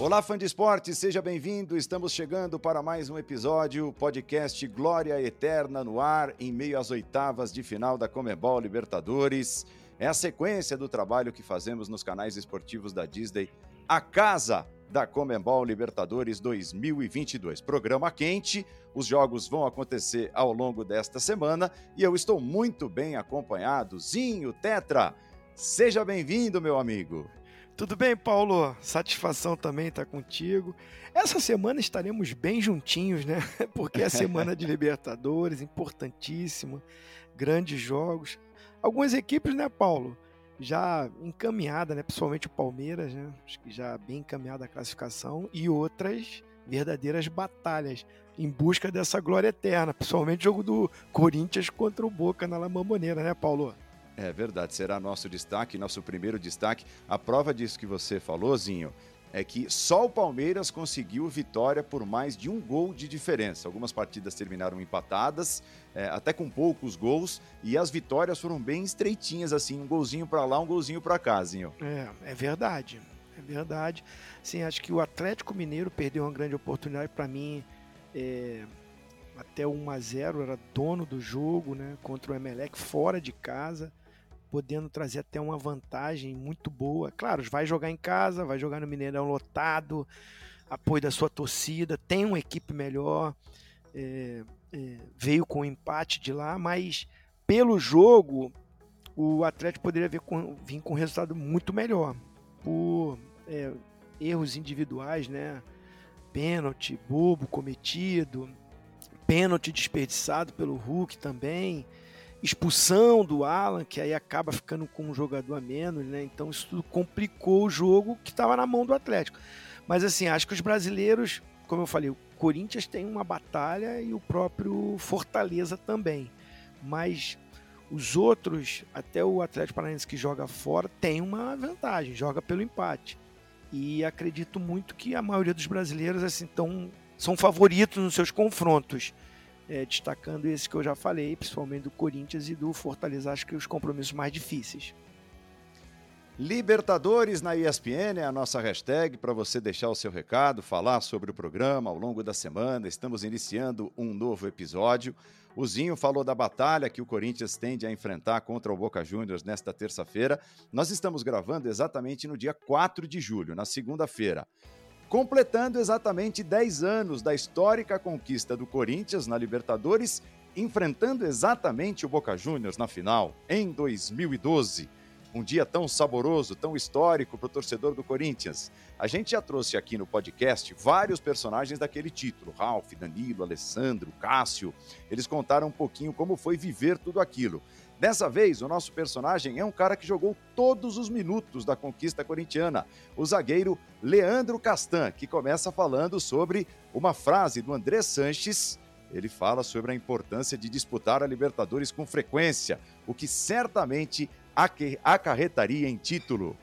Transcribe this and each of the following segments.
Olá, fã de esporte, seja bem-vindo. Estamos chegando para mais um episódio, podcast Glória Eterna no ar, em meio às oitavas de final da Comebol Libertadores. É a sequência do trabalho que fazemos nos canais esportivos da Disney, a casa da Comebol Libertadores 2022. Programa quente, os jogos vão acontecer ao longo desta semana e eu estou muito bem acompanhado. Zinho, Tetra, seja bem-vindo, meu amigo. Tudo bem, Paulo? Satisfação também estar contigo. Essa semana estaremos bem juntinhos, né? Porque é semana de Libertadores, importantíssima, grandes jogos. Algumas equipes, né, Paulo? Já encaminhada, né? Principalmente o Palmeiras, né? Acho que já bem encaminhada a classificação. E outras verdadeiras batalhas em busca dessa glória eterna. Principalmente o jogo do Corinthians contra o Boca na La Mamboneira, né, Paulo? É verdade, será nosso destaque, nosso primeiro destaque. A prova disso que você falou, Zinho, é que só o Palmeiras conseguiu vitória por mais de um gol de diferença. Algumas partidas terminaram empatadas, é, até com poucos gols, e as vitórias foram bem estreitinhas, assim, um golzinho para lá, um golzinho para cá, Zinho. É, é verdade, é verdade. Sim, acho que o Atlético Mineiro perdeu uma grande oportunidade para mim. É, até 1 a 0 era dono do jogo, né, contra o Emelec fora de casa podendo trazer até uma vantagem muito boa. Claro, vai jogar em casa, vai jogar no Mineirão lotado, apoio da sua torcida, tem uma equipe melhor, é, é, veio com o empate de lá, mas pelo jogo o Atlético poderia vir com, vir com um resultado muito melhor por é, erros individuais, né? Pênalti bobo cometido, pênalti desperdiçado pelo Hulk também expulsão do Alan, que aí acaba ficando com um jogador a menos, né? Então isso tudo complicou o jogo que estava na mão do Atlético. Mas assim, acho que os brasileiros, como eu falei, o Corinthians tem uma batalha e o próprio Fortaleza também. Mas os outros, até o Atlético Paranaense que joga fora, tem uma vantagem, joga pelo empate. E acredito muito que a maioria dos brasileiros assim tão, são favoritos nos seus confrontos é, destacando esse que eu já falei, principalmente do Corinthians e do Fortaleza, acho que os compromissos mais difíceis. Libertadores na ESPN é a nossa hashtag para você deixar o seu recado, falar sobre o programa ao longo da semana. Estamos iniciando um novo episódio. O Zinho falou da batalha que o Corinthians tende a enfrentar contra o Boca Juniors nesta terça-feira. Nós estamos gravando exatamente no dia 4 de julho, na segunda-feira completando exatamente 10 anos da histórica conquista do Corinthians na Libertadores, enfrentando exatamente o Boca Juniors na final, em 2012. Um dia tão saboroso, tão histórico para o torcedor do Corinthians. A gente já trouxe aqui no podcast vários personagens daquele título: Ralf, Danilo, Alessandro, Cássio. Eles contaram um pouquinho como foi viver tudo aquilo. Dessa vez, o nosso personagem é um cara que jogou todos os minutos da conquista corintiana, o zagueiro Leandro Castan, que começa falando sobre uma frase do André Sanches. Ele fala sobre a importância de disputar a Libertadores com frequência, o que certamente acarretaria em título.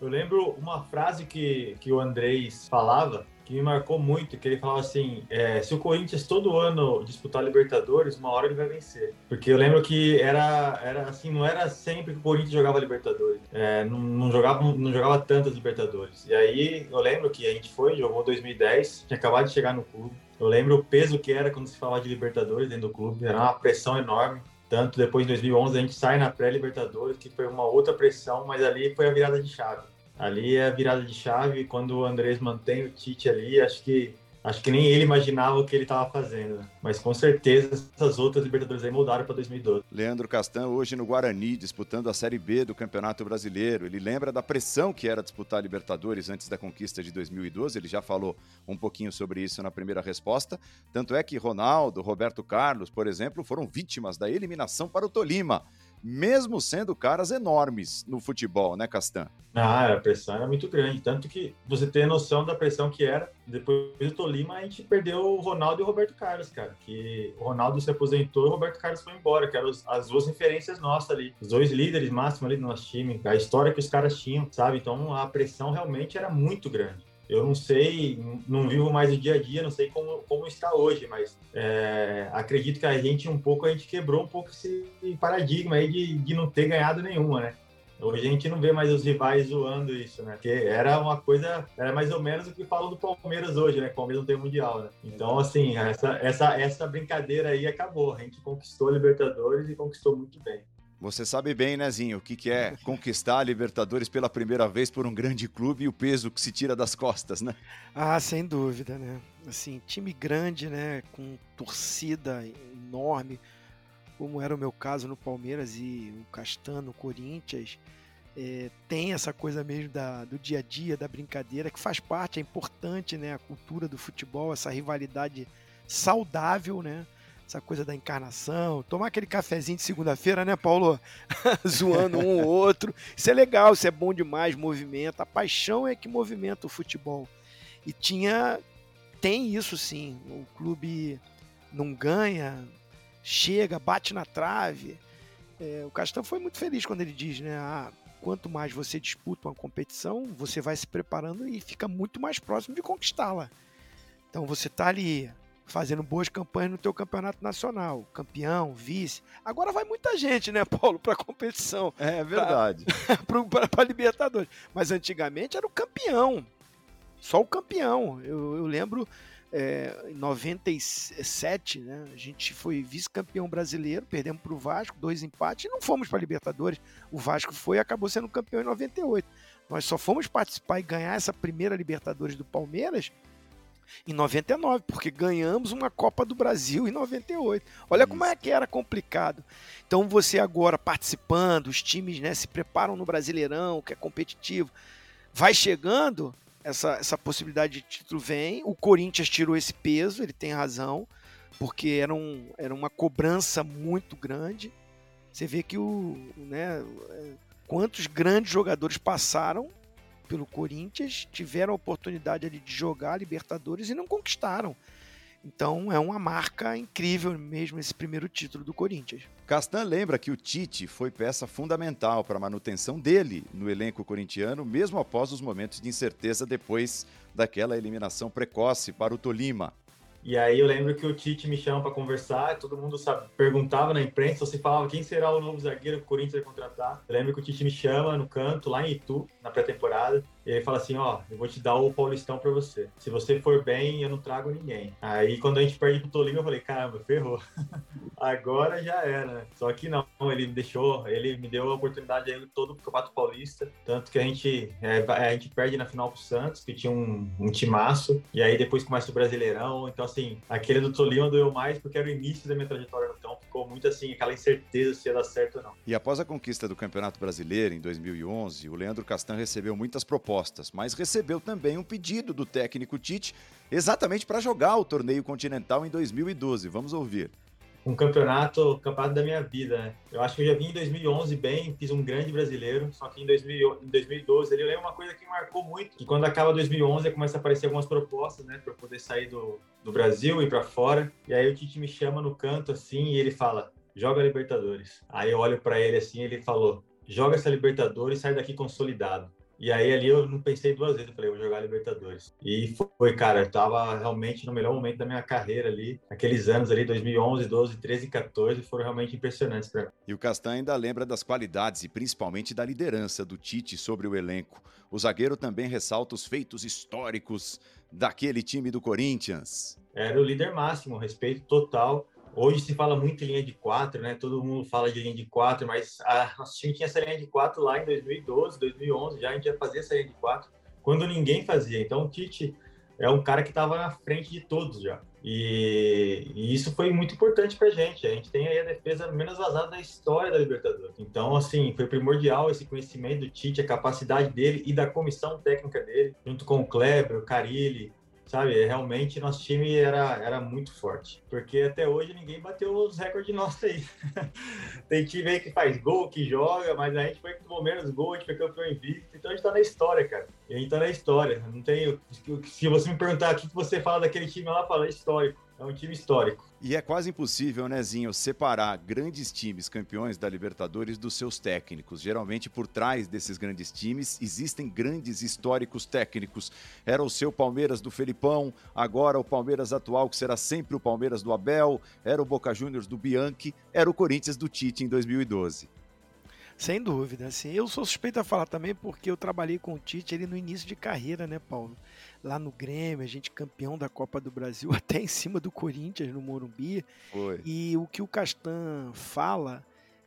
Eu lembro uma frase que, que o Andrés falava, que me marcou muito, que ele falava assim, é, se o Corinthians todo ano disputar Libertadores, uma hora ele vai vencer. Porque eu lembro que era, era assim, não era sempre que o Corinthians jogava Libertadores. É, não, não, jogava, não jogava tantas Libertadores. E aí eu lembro que a gente foi, jogou 2010, tinha acabado de chegar no clube. Eu lembro o peso que era quando se falava de Libertadores dentro do clube, era uma pressão enorme. Tanto depois de 2011 a gente sai na pré-Libertadores, que foi uma outra pressão, mas ali foi a virada de chave. Ali é a virada de chave. Quando o Andrés mantém o Tite ali, acho que acho que nem ele imaginava o que ele estava fazendo. Né? Mas com certeza essas outras Libertadores aí mudaram para 2012. Leandro Castan hoje no Guarani, disputando a Série B do Campeonato Brasileiro. Ele lembra da pressão que era disputar a Libertadores antes da conquista de 2012. Ele já falou um pouquinho sobre isso na primeira resposta. Tanto é que Ronaldo, Roberto Carlos, por exemplo, foram vítimas da eliminação para o Tolima mesmo sendo caras enormes no futebol, né, Castan? Ah, a pressão era muito grande. Tanto que você tem noção da pressão que era. Depois do Tolima, a gente perdeu o Ronaldo e o Roberto Carlos, cara. Que o Ronaldo se aposentou e o Roberto Carlos foi embora, que eram as duas referências nossas ali. Os dois líderes máximos ali do nosso time. A história que os caras tinham, sabe? Então a pressão realmente era muito grande. Eu não sei, não vivo mais o dia a dia, não sei como, como está hoje, mas é, acredito que a gente um pouco, a gente quebrou um pouco esse paradigma aí de, de não ter ganhado nenhuma, né? Hoje a gente não vê mais os rivais zoando isso, né? Porque era uma coisa, era mais ou menos o que falam do Palmeiras hoje, né? O Palmeiras não tem mundial, né? Então, assim, essa, essa, essa brincadeira aí acabou. A gente conquistou a Libertadores e conquistou muito bem. Você sabe bem, Nezinho, o que, que é conquistar a Libertadores pela primeira vez por um grande clube e o peso que se tira das costas, né? Ah, sem dúvida, né? Assim, time grande, né? Com torcida enorme, como era o meu caso no Palmeiras e o Castan no Corinthians. É, tem essa coisa mesmo da, do dia a dia, da brincadeira, que faz parte, é importante, né? A cultura do futebol, essa rivalidade saudável, né? Essa coisa da encarnação, tomar aquele cafezinho de segunda-feira, né, Paulo? Zoando um ou outro. Isso é legal, isso é bom demais, movimento. A paixão é que movimenta o futebol. E tinha. Tem isso sim. O clube não ganha, chega, bate na trave. É, o Castão foi muito feliz quando ele diz, né? Ah, quanto mais você disputa uma competição, você vai se preparando e fica muito mais próximo de conquistá-la. Então você está ali fazendo boas campanhas no teu campeonato nacional, campeão, vice. Agora vai muita gente, né, Paulo, para competição. É verdade. Para Libertadores. Mas antigamente era o campeão. Só o campeão. Eu, eu lembro é, em 97, né, a gente foi vice-campeão brasileiro, perdemos para o Vasco, dois empates e não fomos para Libertadores. O Vasco foi e acabou sendo campeão em 98. Nós só fomos participar e ganhar essa primeira Libertadores do Palmeiras em 99, porque ganhamos uma Copa do Brasil em 98. Olha Isso. como é que era complicado. Então você agora participando, os times né, se preparam no Brasileirão, que é competitivo, vai chegando, essa, essa possibilidade de título vem, o Corinthians tirou esse peso, ele tem razão, porque era, um, era uma cobrança muito grande. Você vê que o, né, é, quantos grandes jogadores passaram pelo Corinthians, tiveram a oportunidade ali de jogar Libertadores e não conquistaram. Então é uma marca incrível mesmo esse primeiro título do Corinthians. Castan lembra que o Tite foi peça fundamental para a manutenção dele no elenco corintiano, mesmo após os momentos de incerteza depois daquela eliminação precoce para o Tolima. E aí eu lembro que o Tite me chama para conversar, todo mundo sabe, perguntava na imprensa, você falava quem será o novo zagueiro que o Corinthians vai contratar. Eu lembro que o Tite me chama no canto, lá em Itu, na pré-temporada, e ele fala assim, ó, eu vou te dar o Paulistão para você. Se você for bem, eu não trago ninguém. Aí quando a gente perde pro Tolima, eu falei, caramba, ferrou. Agora já era, né? Só que não, ele me deixou, ele me deu a oportunidade aí todo o Campeonato Paulista, tanto que a gente, é, a gente perde na final pro Santos, que tinha um, um timaço, e aí depois começa o Brasileirão, então assim, aquele do Tolima doeu mais porque era o início da minha trajetória no campo, ficou muito assim, aquela incerteza se ia dar certo ou não. E após a conquista do Campeonato Brasileiro em 2011, o Leandro Castan recebeu muitas propostas propostas, mas recebeu também um pedido do técnico Tite exatamente para jogar o torneio continental em 2012. Vamos ouvir. Um campeonato, campeonato da minha vida, né? Eu acho que eu já vim em 2011 bem, fiz um grande brasileiro, só que em, 2000, em 2012 ele lembro uma coisa que marcou muito, que quando acaba 2011 começa a aparecer algumas propostas, né, para poder sair do, do Brasil e para fora. E aí o Tite me chama no canto assim e ele fala: "Joga Libertadores". Aí eu olho para ele assim, ele falou: "Joga essa Libertadores e sai daqui consolidado". E aí ali eu não pensei duas vezes, eu falei, vou jogar Libertadores. E foi, cara, eu tava realmente no melhor momento da minha carreira ali. Aqueles anos ali, 2011, 12, 13 e 14, foram realmente impressionantes para mim. E o Castan ainda lembra das qualidades e principalmente da liderança do Tite sobre o elenco. O zagueiro também ressalta os feitos históricos daquele time do Corinthians. Era o líder máximo, respeito total Hoje se fala muito em linha de quatro, né? Todo mundo fala de linha de quatro, mas a nosso time tinha essa linha de quatro lá em 2012, 2011, já a gente ia fazer essa linha de quatro, quando ninguém fazia. Então o Tite é um cara que estava na frente de todos já. E, e isso foi muito importante para a gente. A gente tem aí a defesa menos vazada da história da Libertadores. Então, assim, foi primordial esse conhecimento do Tite, a capacidade dele e da comissão técnica dele, junto com o Kleber, o Carilli, sabe? Realmente nosso time era, era muito forte, porque até hoje ninguém bateu os recordes nossos aí. Tem time aí que faz gol, que joga, mas a gente foi que tomou menos gol, a gente foi campeão invicto, então a gente tá na história, cara. A gente tá na história. Não tem. Se você me perguntar o que você fala daquele time lá, fala histórico. É um time histórico. E é quase impossível, né, Zinho, separar grandes times campeões da Libertadores dos seus técnicos. Geralmente, por trás desses grandes times, existem grandes históricos técnicos. Era o seu Palmeiras do Felipão, agora o Palmeiras atual, que será sempre o Palmeiras do Abel, era o Boca Juniors do Bianchi, era o Corinthians do Tite em 2012. Sem dúvida, assim. Eu sou suspeito a falar também porque eu trabalhei com o Tite ele no início de carreira, né, Paulo? Lá no Grêmio, a gente campeão da Copa do Brasil, até em cima do Corinthians no Morumbi. Foi. E o que o Castan fala,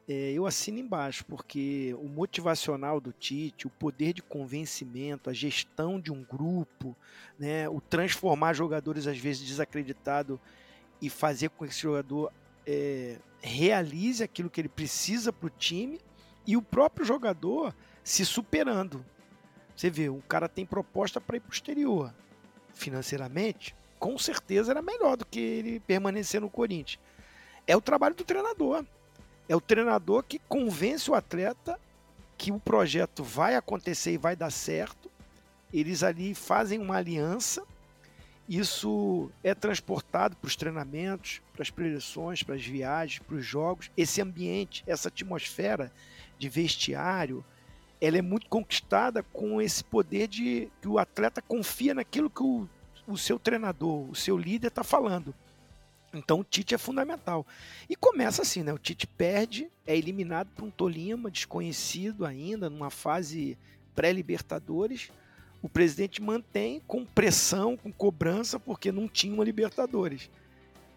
é, eu assino embaixo, porque o motivacional do Tite, o poder de convencimento, a gestão de um grupo, né, o transformar jogadores às vezes desacreditados e fazer com que esse jogador é, realize aquilo que ele precisa para o time e o próprio jogador se superando. Você vê, o cara tem proposta para ir para o exterior. Financeiramente, com certeza era melhor do que ele permanecer no Corinthians. É o trabalho do treinador. É o treinador que convence o atleta que o projeto vai acontecer e vai dar certo. Eles ali fazem uma aliança. Isso é transportado para os treinamentos, para as preleções, para as viagens, para os jogos. Esse ambiente, essa atmosfera de vestiário, ela é muito conquistada com esse poder de que o atleta confia naquilo que o, o seu treinador, o seu líder está falando. Então o Tite é fundamental. E começa assim, né? O Tite perde, é eliminado por um Tolima, desconhecido ainda, numa fase pré-Libertadores. O presidente mantém com pressão, com cobrança, porque não tinha uma Libertadores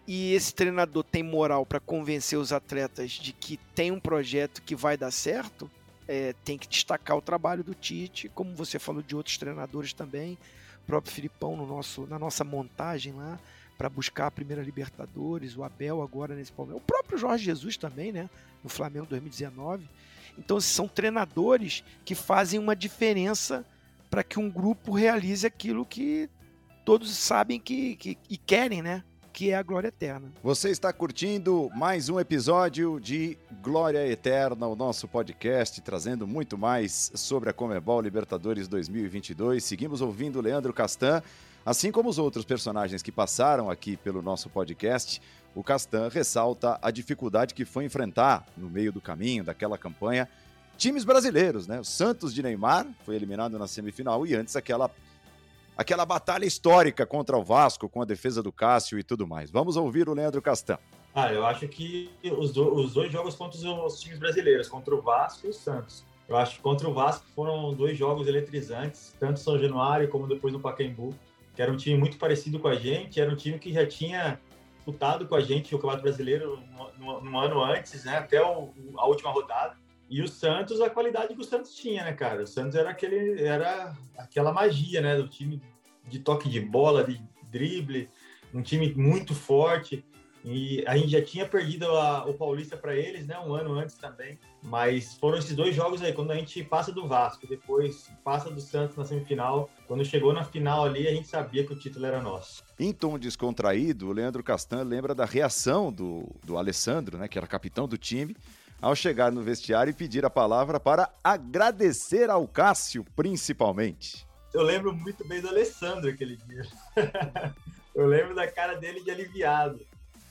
e esse treinador tem moral para convencer os atletas de que tem um projeto que vai dar certo, é, tem que destacar o trabalho do Tite, como você falou de outros treinadores também, o próprio Filipão no nosso, na nossa montagem lá, para buscar a primeira Libertadores, o Abel agora nesse Palmeiras, o próprio Jorge Jesus também, né, no Flamengo 2019. Então são treinadores que fazem uma diferença para que um grupo realize aquilo que todos sabem que, que e querem, né? Que é a glória eterna. Você está curtindo mais um episódio de Glória Eterna, o nosso podcast, trazendo muito mais sobre a Comebol Libertadores 2022. Seguimos ouvindo Leandro Castan, assim como os outros personagens que passaram aqui pelo nosso podcast. O Castan ressalta a dificuldade que foi enfrentar no meio do caminho daquela campanha times brasileiros, né? O Santos de Neymar foi eliminado na semifinal e antes aquela aquela batalha histórica contra o Vasco, com a defesa do Cássio e tudo mais. Vamos ouvir o Leandro Castan. Ah, eu acho que os, do, os dois jogos contra os, times brasileiros, contra o Vasco e o Santos. Eu acho que contra o Vasco foram dois jogos eletrizantes, tanto São Januário como depois no Pacaembu, que era um time muito parecido com a gente, era um time que já tinha disputado com a gente o Campeonato Brasileiro no, no, no ano antes, né, até o, a última rodada. E o Santos, a qualidade que o Santos tinha, né, cara? O Santos era aquele, era aquela magia, né, do time de toque de bola, de drible, um time muito forte. E a gente já tinha perdido a, o Paulista para eles, né, um ano antes também. Mas foram esses dois jogos aí, quando a gente passa do Vasco, depois passa do Santos na semifinal. Quando chegou na final ali, a gente sabia que o título era nosso. Em tom descontraído, o Leandro Castan lembra da reação do, do Alessandro, né, que era capitão do time, ao chegar no vestiário e pedir a palavra para agradecer ao Cássio, principalmente. Eu lembro muito bem do Alessandro aquele dia. eu lembro da cara dele de aliviado.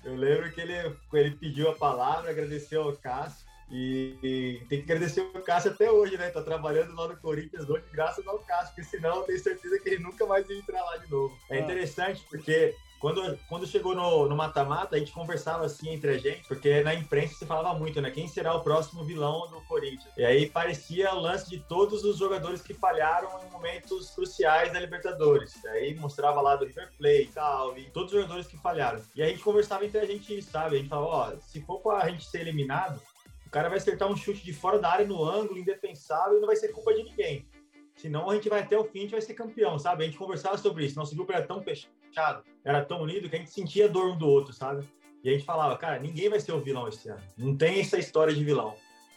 Eu lembro que ele, ele pediu a palavra, agradeceu ao Cássio. E, e, tem que agradecer o Cássio até hoje, né? Tá trabalhando lá no Corinthians hoje graças ao Cássio, porque senão eu tenho certeza que ele nunca mais ia entrar lá de novo. É ah. interessante porque quando, quando chegou no mata-mata, a gente conversava assim entre a gente, porque na imprensa se falava muito, né? Quem será o próximo vilão do Corinthians? E aí parecia o lance de todos os jogadores que falharam em momentos cruciais da Libertadores. E aí mostrava lá do River Plate e tal, e todos os jogadores que falharam. E a gente conversava entre a gente, sabe? A gente falava, ó, se for pra gente ser eliminado, o cara vai acertar um chute de fora da área no ângulo, indefensável, e não vai ser culpa de ninguém. Senão a gente vai até o fim, a gente vai ser campeão, sabe? A gente conversava sobre isso. Nosso grupo era tão fechado, era tão unido que a gente sentia a dor um do outro, sabe? E a gente falava, cara, ninguém vai ser o vilão esse ano. Não tem essa história de vilão.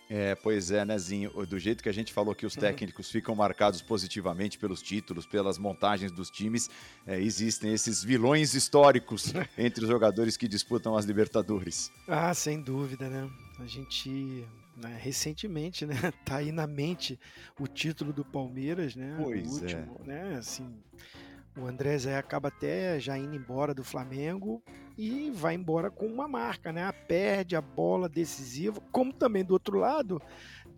É, pois é, Nezinho. Do jeito que a gente falou que os técnicos ficam marcados positivamente pelos títulos, pelas montagens dos times, é, existem esses vilões históricos entre os jogadores que disputam as Libertadores. Ah, sem dúvida, né? A gente né, recentemente, né, tá aí na mente o título do Palmeiras, né? Pois o último, é. né? Assim, o André Zé acaba até já indo embora do Flamengo e vai embora com uma marca, né? Perde a bola decisiva, como também do outro lado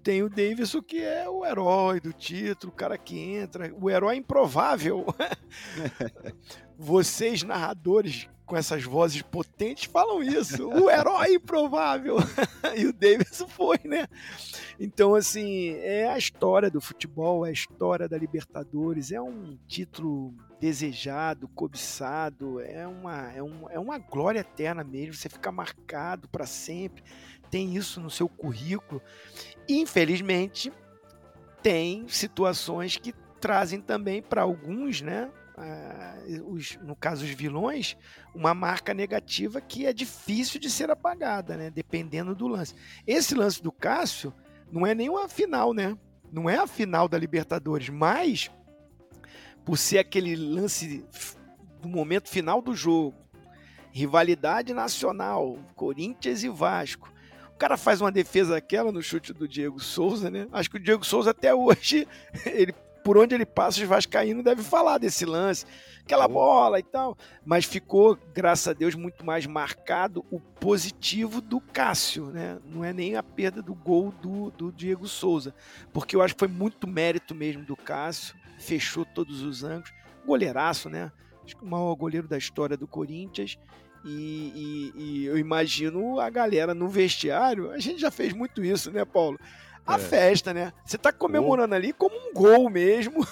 tem o Davidson que é o herói do título, o cara que entra, o herói improvável. Vocês narradores com essas vozes potentes falam isso. O herói improvável. e o Davis foi, né? Então, assim, é a história do futebol, é a história da Libertadores, é um título desejado, cobiçado, é uma, é, um, é uma glória eterna mesmo. Você fica marcado para sempre, tem isso no seu currículo. Infelizmente, tem situações que trazem também para alguns, né? Uh, os, no caso os vilões, uma marca negativa que é difícil de ser apagada, né? Dependendo do lance. Esse lance do Cássio não é nem uma final, né? Não é a final da Libertadores, mas por ser aquele lance do momento final do jogo, rivalidade nacional, Corinthians e Vasco. O cara faz uma defesa aquela no chute do Diego Souza, né? Acho que o Diego Souza até hoje ele por onde ele passa, os vascaínos devem falar desse lance, aquela bola e tal. Mas ficou, graças a Deus, muito mais marcado o positivo do Cássio, né? Não é nem a perda do gol do, do Diego Souza, porque eu acho que foi muito mérito mesmo do Cássio, fechou todos os ângulos, goleiraço, né? Acho que o maior goleiro da história do Corinthians. E, e, e, eu imagino a galera no vestiário. A gente já fez muito isso, né, Paulo? A é. festa, né? Você tá comemorando ali como um gol mesmo.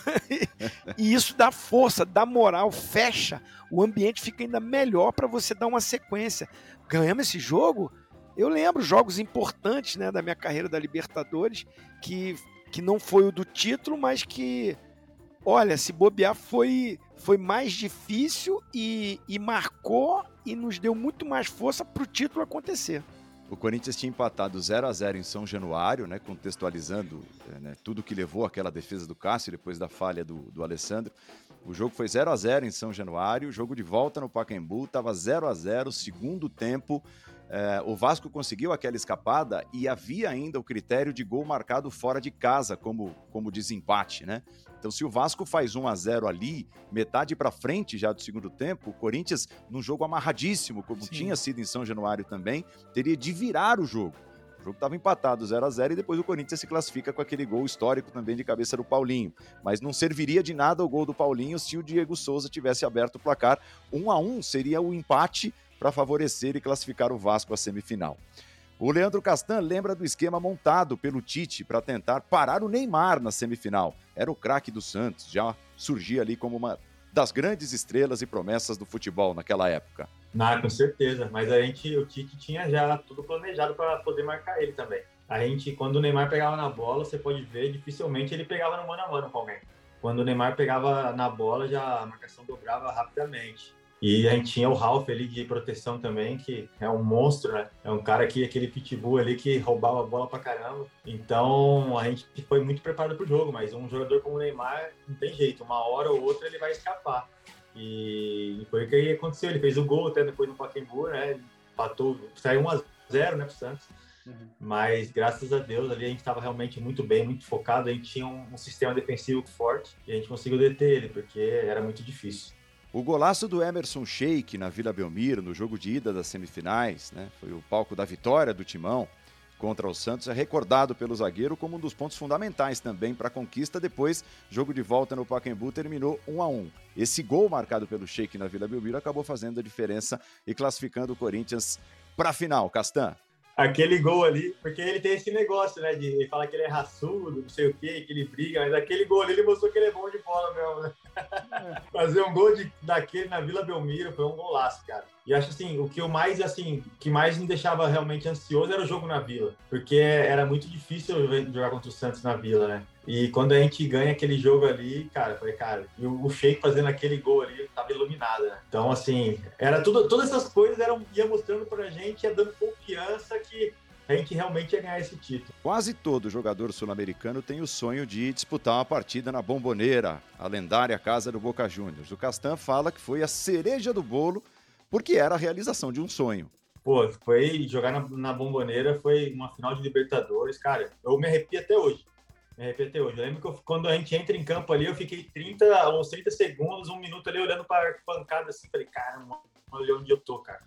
e isso dá força, dá moral, fecha. O ambiente fica ainda melhor para você dar uma sequência. Ganhamos esse jogo. Eu lembro jogos importantes né, da minha carreira da Libertadores, que, que não foi o do título, mas que, olha, se bobear foi, foi mais difícil e, e marcou e nos deu muito mais força para o título acontecer. O Corinthians tinha empatado 0 a 0 em São Januário, né, contextualizando eh, né, tudo que levou aquela defesa do Cássio depois da falha do, do Alessandro. O jogo foi 0 a 0 em São Januário, jogo de volta no Pacaembu, estava 0 a 0 segundo tempo. É, o Vasco conseguiu aquela escapada e havia ainda o critério de gol marcado fora de casa como, como desempate, né? Então, se o Vasco faz 1 a 0 ali, metade para frente já do segundo tempo, o Corinthians, num jogo amarradíssimo, como Sim. tinha sido em São Januário também, teria de virar o jogo. O jogo estava empatado 0 a 0 e depois o Corinthians se classifica com aquele gol histórico também de cabeça do Paulinho. Mas não serviria de nada o gol do Paulinho se o Diego Souza tivesse aberto o placar. 1 a 1 seria o empate para favorecer e classificar o Vasco à semifinal. O Leandro Castan lembra do esquema montado pelo Tite para tentar parar o Neymar na semifinal. Era o craque do Santos, já surgia ali como uma das grandes estrelas e promessas do futebol naquela época. Não, com certeza, mas a gente, o Tite tinha já tudo planejado para poder marcar ele também. A gente, quando o Neymar pegava na bola, você pode ver, dificilmente ele pegava no mano a mano com alguém. Quando o Neymar pegava na bola, já a marcação dobrava rapidamente. E a gente tinha o Ralph ali de proteção também, que é um monstro, né? É um cara que, aquele pitbull ali que roubava a bola pra caramba. Então a gente foi muito preparado pro jogo, mas um jogador como o Neymar não tem jeito, uma hora ou outra ele vai escapar. E foi o que aconteceu. Ele fez o gol até depois no Pacaembu, né? Empatou, saiu 1 a 0 né, pro Santos. Uhum. Mas graças a Deus ali a gente estava realmente muito bem, muito focado. A gente tinha um, um sistema defensivo forte e a gente conseguiu deter ele, porque era muito difícil. O golaço do Emerson Sheik na Vila Belmiro, no jogo de ida das semifinais, né, foi o palco da vitória do Timão contra o Santos, é recordado pelo zagueiro como um dos pontos fundamentais também para a conquista. Depois, jogo de volta no Pacaembu terminou 1 a 1. Esse gol marcado pelo Sheik na Vila Belmiro acabou fazendo a diferença e classificando o Corinthians para a final. Castan aquele gol ali, porque ele tem esse negócio, né? De ele fala que ele é raçudo, não sei o quê, que ele briga, mas aquele gol ali ele mostrou que ele é bom de bola mesmo, né? É. Fazer um gol de, daquele na Vila Belmiro foi um golaço, cara. E acho assim, o que eu mais, assim, que mais me deixava realmente ansioso era o jogo na Vila, porque era muito difícil jogar contra o Santos na Vila, né? E quando a gente ganha aquele jogo ali, cara, foi falei, cara, e o Sheik fazendo aquele gol ali, tava iluminado, né? Então, assim, era tudo, todas essas coisas eram, ia mostrando pra gente, ia dando confiança que a gente realmente ia ganhar esse título. Quase todo jogador sul-americano tem o sonho de disputar uma partida na Bomboneira, a lendária casa do Boca Juniors. O Castan fala que foi a cereja do bolo porque era a realização de um sonho. Pô, foi jogar na, na bomboneira, foi uma final de Libertadores, cara. Eu me arrepio até hoje. Me arrepio até hoje. Eu lembro que eu, quando a gente entra em campo ali, eu fiquei 30, uns 30 segundos, um minuto ali olhando para a pancada assim, falei, cara, olha onde eu tô, cara.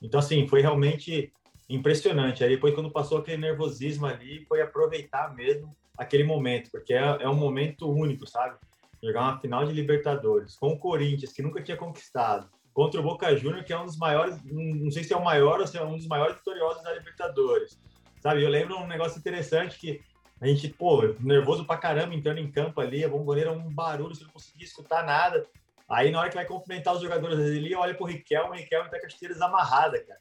Então, assim, foi realmente impressionante. Aí depois, quando passou aquele nervosismo ali, foi aproveitar mesmo aquele momento, porque é, é um momento único, sabe? Jogar uma final de Libertadores com o Corinthians, que nunca tinha conquistado, contra o Boca Juniors, que é um dos maiores, não sei se é o maior ou se é um dos maiores vitoriosos da Libertadores. Sabe, eu lembro um negócio interessante que a gente, pô, nervoso pra caramba entrando em campo ali, a bomboneira um barulho, você não conseguia escutar nada. Aí na hora que vai cumprimentar os jogadores ali, olha pro Riquelme, o Riquelme tá com as tiras amarradas, cara.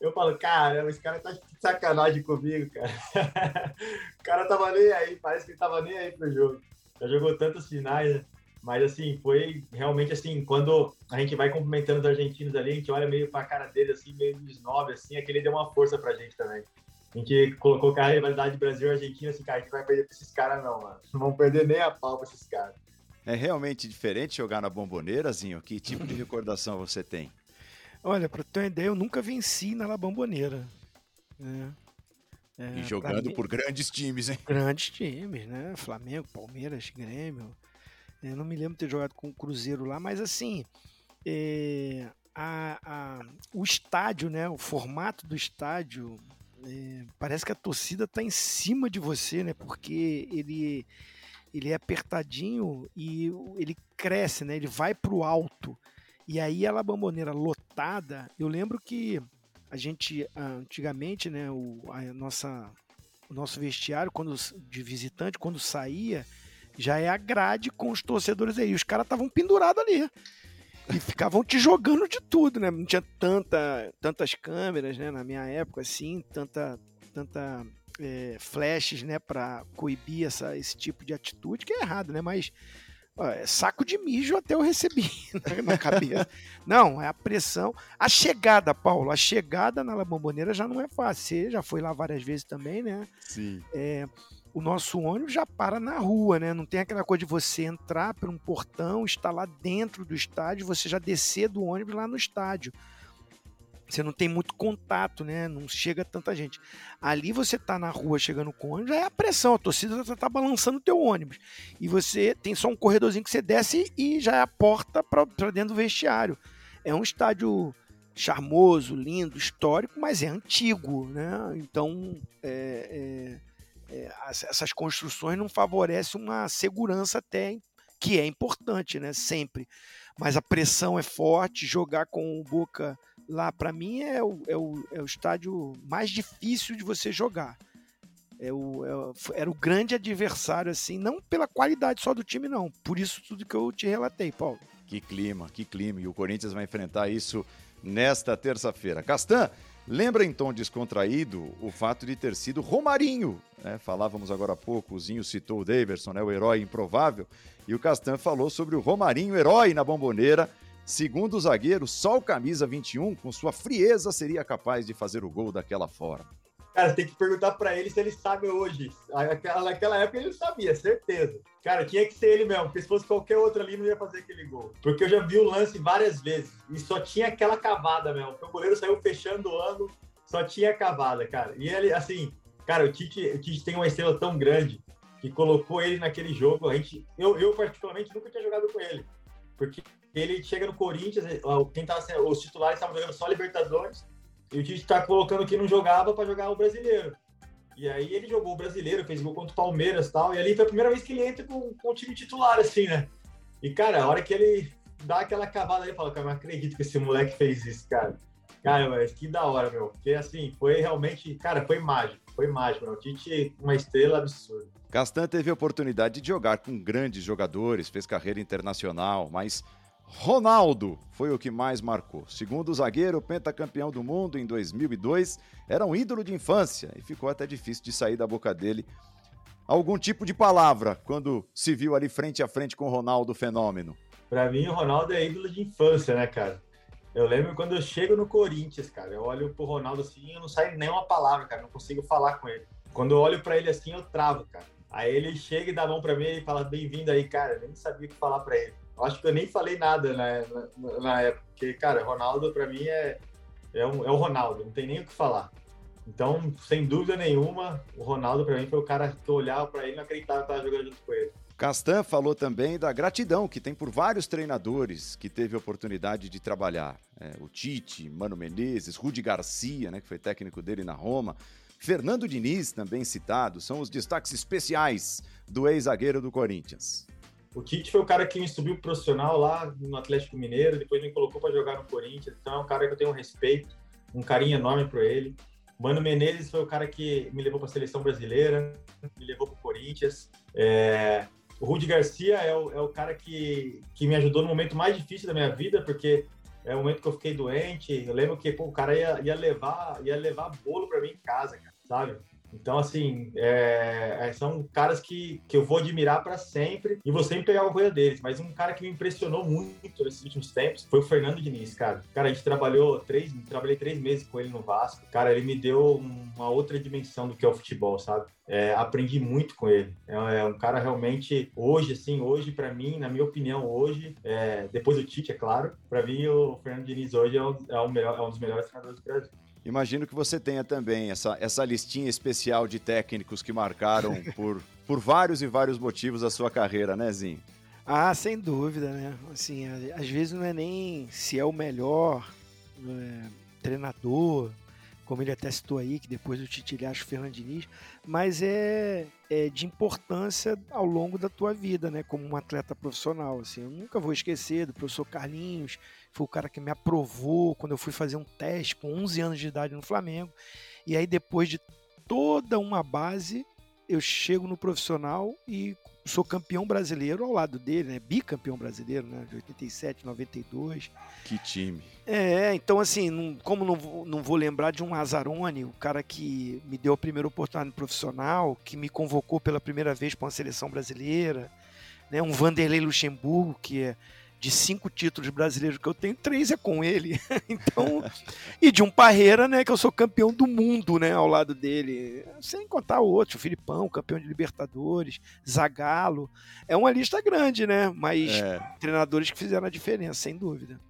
Eu falo, cara, esse cara tá de sacanagem comigo, cara. o cara tava nem aí, parece que ele tava nem aí pro jogo. Já jogou tantos finais, né? Mas assim, foi realmente assim, quando a gente vai cumprimentando os argentinos ali, a gente olha meio pra cara dele, assim, meio esnobe, assim, aquele deu uma força pra gente também. A gente colocou a rivalidade Brasil e Argentina, assim, cara, a gente vai perder pra esses caras não, mano. Não vamos perder nem a pau pra esses caras. É realmente diferente jogar na bomboneira, Zinho? Que tipo de recordação você tem? Olha, pra ter uma ideia, eu nunca venci na La Bomboneira. Né? É, e jogando mim, por grandes times, hein? Grandes times, né? Flamengo, Palmeiras, Grêmio. Eu não me lembro de ter jogado com o Cruzeiro lá, mas assim, é, a, a, o estádio, né? O formato do estádio, é, parece que a torcida está em cima de você, né? Porque ele, ele é apertadinho e ele cresce, né? Ele vai para o alto. E aí a Bamboneira lotada, eu lembro que a gente antigamente, né, o, a nossa, o nosso vestiário quando de visitante, quando saía, já é a grade com os torcedores aí. Os caras estavam pendurados ali. E ficavam te jogando de tudo, né? Não tinha tanta, tantas câmeras, né? Na minha época, assim, tanta, tanta é, flashes, né? Para coibir essa, esse tipo de atitude, que é errado, né? Mas é saco de mijo até eu recebi na cabeça. não, é a pressão. A chegada, Paulo, a chegada na La Bombonera já não é fácil. Você já foi lá várias vezes também, né? Sim. É, o nosso ônibus já para na rua, né? Não tem aquela coisa de você entrar por um portão, estar lá dentro do estádio, você já descer do ônibus lá no estádio você não tem muito contato, né? Não chega tanta gente. Ali você tá na rua chegando com o ônibus, é a pressão, a torcida tá, tá balançando o teu ônibus. E você tem só um corredorzinho que você desce e já é a porta para dentro do vestiário. É um estádio charmoso, lindo, histórico, mas é antigo, né? Então, é, é, essas construções não favorecem uma segurança até que é importante, né? Sempre. Mas a pressão é forte, jogar com o Boca lá, para mim, é o, é, o, é o estádio mais difícil de você jogar. É o, é, era o grande adversário, assim, não pela qualidade só do time, não. Por isso tudo que eu te relatei, Paulo. Que clima, que clima. E o Corinthians vai enfrentar isso nesta terça-feira. Castan, lembra em tom descontraído o fato de ter sido Romarinho. Né? Falávamos agora há pouco, o Zinho citou o Daverson, né? o herói improvável. E o Castan falou sobre o Romarinho, herói na bomboneira Segundo o zagueiro, só o camisa 21, com sua frieza, seria capaz de fazer o gol daquela forma. Cara, tem que perguntar para ele se ele sabe hoje. Naquela época ele sabia, certeza. Cara, tinha que ser ele mesmo, porque se fosse qualquer outro ali não ia fazer aquele gol. Porque eu já vi o lance várias vezes e só tinha aquela cavada mesmo. O goleiro saiu fechando o ângulo, só tinha cavada, cara. E ele, assim, cara, o Tite, o Tite tem uma estrela tão grande que colocou ele naquele jogo. A gente, eu, eu particularmente nunca tinha jogado com ele, porque ele chega no Corinthians, quem tava, os titulares estavam jogando só Libertadores, e o Tite tá colocando que não jogava para jogar o brasileiro. E aí ele jogou o brasileiro, fez gol contra o Palmeiras e tal, e ali foi a primeira vez que ele entra com, com o time titular, assim, né? E, cara, a hora que ele dá aquela cavada aí, fala, cara, não acredito que esse moleque fez isso, cara. Cara, mas que da hora, meu. Porque, assim, foi realmente, cara, foi mágico, foi mágico, meu. O Tite, uma estrela absurda. Castan teve a oportunidade de jogar com grandes jogadores, fez carreira internacional, mas Ronaldo foi o que mais marcou. Segundo o zagueiro, pentacampeão do mundo em 2002, era um ídolo de infância e ficou até difícil de sair da boca dele algum tipo de palavra quando se viu ali frente a frente com o Ronaldo Fenômeno. Para mim, o Ronaldo é ídolo de infância, né, cara? Eu lembro quando eu chego no Corinthians, cara, eu olho pro Ronaldo assim e não sai nenhuma palavra, cara, não consigo falar com ele. Quando eu olho para ele assim, eu travo, cara. Aí ele chega e dá a mão para mim e fala: "Bem-vindo aí, cara". Eu nem sabia o que falar para ele acho que eu nem falei nada na, na, na época, porque, cara, Ronaldo para mim é, é, um, é o Ronaldo, não tem nem o que falar. Então, sem dúvida nenhuma, o Ronaldo para mim foi o cara que eu olhava para ele e não acreditava que estava jogando junto com ele. Castan falou também da gratidão que tem por vários treinadores que teve a oportunidade de trabalhar. É, o Tite, Mano Menezes, Rudi Garcia, né, que foi técnico dele na Roma, Fernando Diniz, também citado, são os destaques especiais do ex-zagueiro do Corinthians. O Tite foi o cara que me subiu profissional lá no Atlético Mineiro, depois me colocou para jogar no Corinthians. Então é um cara que eu tenho um respeito, um carinho enorme por ele. Mano Menezes foi o cara que me levou para a seleção brasileira, me levou para o Corinthians. É... O Rudi Garcia é o, é o cara que, que me ajudou no momento mais difícil da minha vida, porque é o momento que eu fiquei doente. Eu lembro que pô, o cara ia, ia levar ia levar bolo para mim em casa, cara, sabe? Então, assim, é, é, são caras que, que eu vou admirar para sempre e vou sempre pegar uma coisa deles. Mas um cara que me impressionou muito nesses últimos tempos foi o Fernando Diniz, cara. Cara, a gente trabalhou três, trabalhei três meses com ele no Vasco. Cara, ele me deu uma outra dimensão do que é o futebol, sabe? É, aprendi muito com ele. É, é, um cara realmente, hoje, assim, hoje, para mim, na minha opinião, hoje, é, depois do Tite, é claro, para mim, o Fernando Diniz hoje é, um, é, o melhor, é um dos melhores treinadores do Brasil. Imagino que você tenha também essa, essa listinha especial de técnicos que marcaram por, por vários e vários motivos a sua carreira, né, Zinho? Ah, sem dúvida, né? Assim, às vezes não é nem se é o melhor é, treinador, como ele até citou aí, que depois Tite ele acha o Fernando Diniz, mas é, é, de importância ao longo da tua vida, né? Como um atleta profissional, assim. Eu nunca vou esquecer do professor Carlinhos, foi o cara que me aprovou quando eu fui fazer um teste com 11 anos de idade no Flamengo. E aí, depois de toda uma base, eu chego no profissional e sou campeão brasileiro ao lado dele, né? Bicampeão brasileiro, né? De 87, 92. Que time. É, então assim, não, como não vou, não vou lembrar de um Azarone, o cara que me deu a primeira oportunidade profissional, que me convocou pela primeira vez para uma seleção brasileira, né? Um Vanderlei Luxemburgo, que é de cinco títulos brasileiros que eu tenho, três é com ele. então, e de um Parreira, né, que eu sou campeão do mundo, né, ao lado dele. Sem contar outros, o Filipão, campeão de Libertadores, Zagallo. É uma lista grande, né, mas é. treinadores que fizeram a diferença, sem dúvida.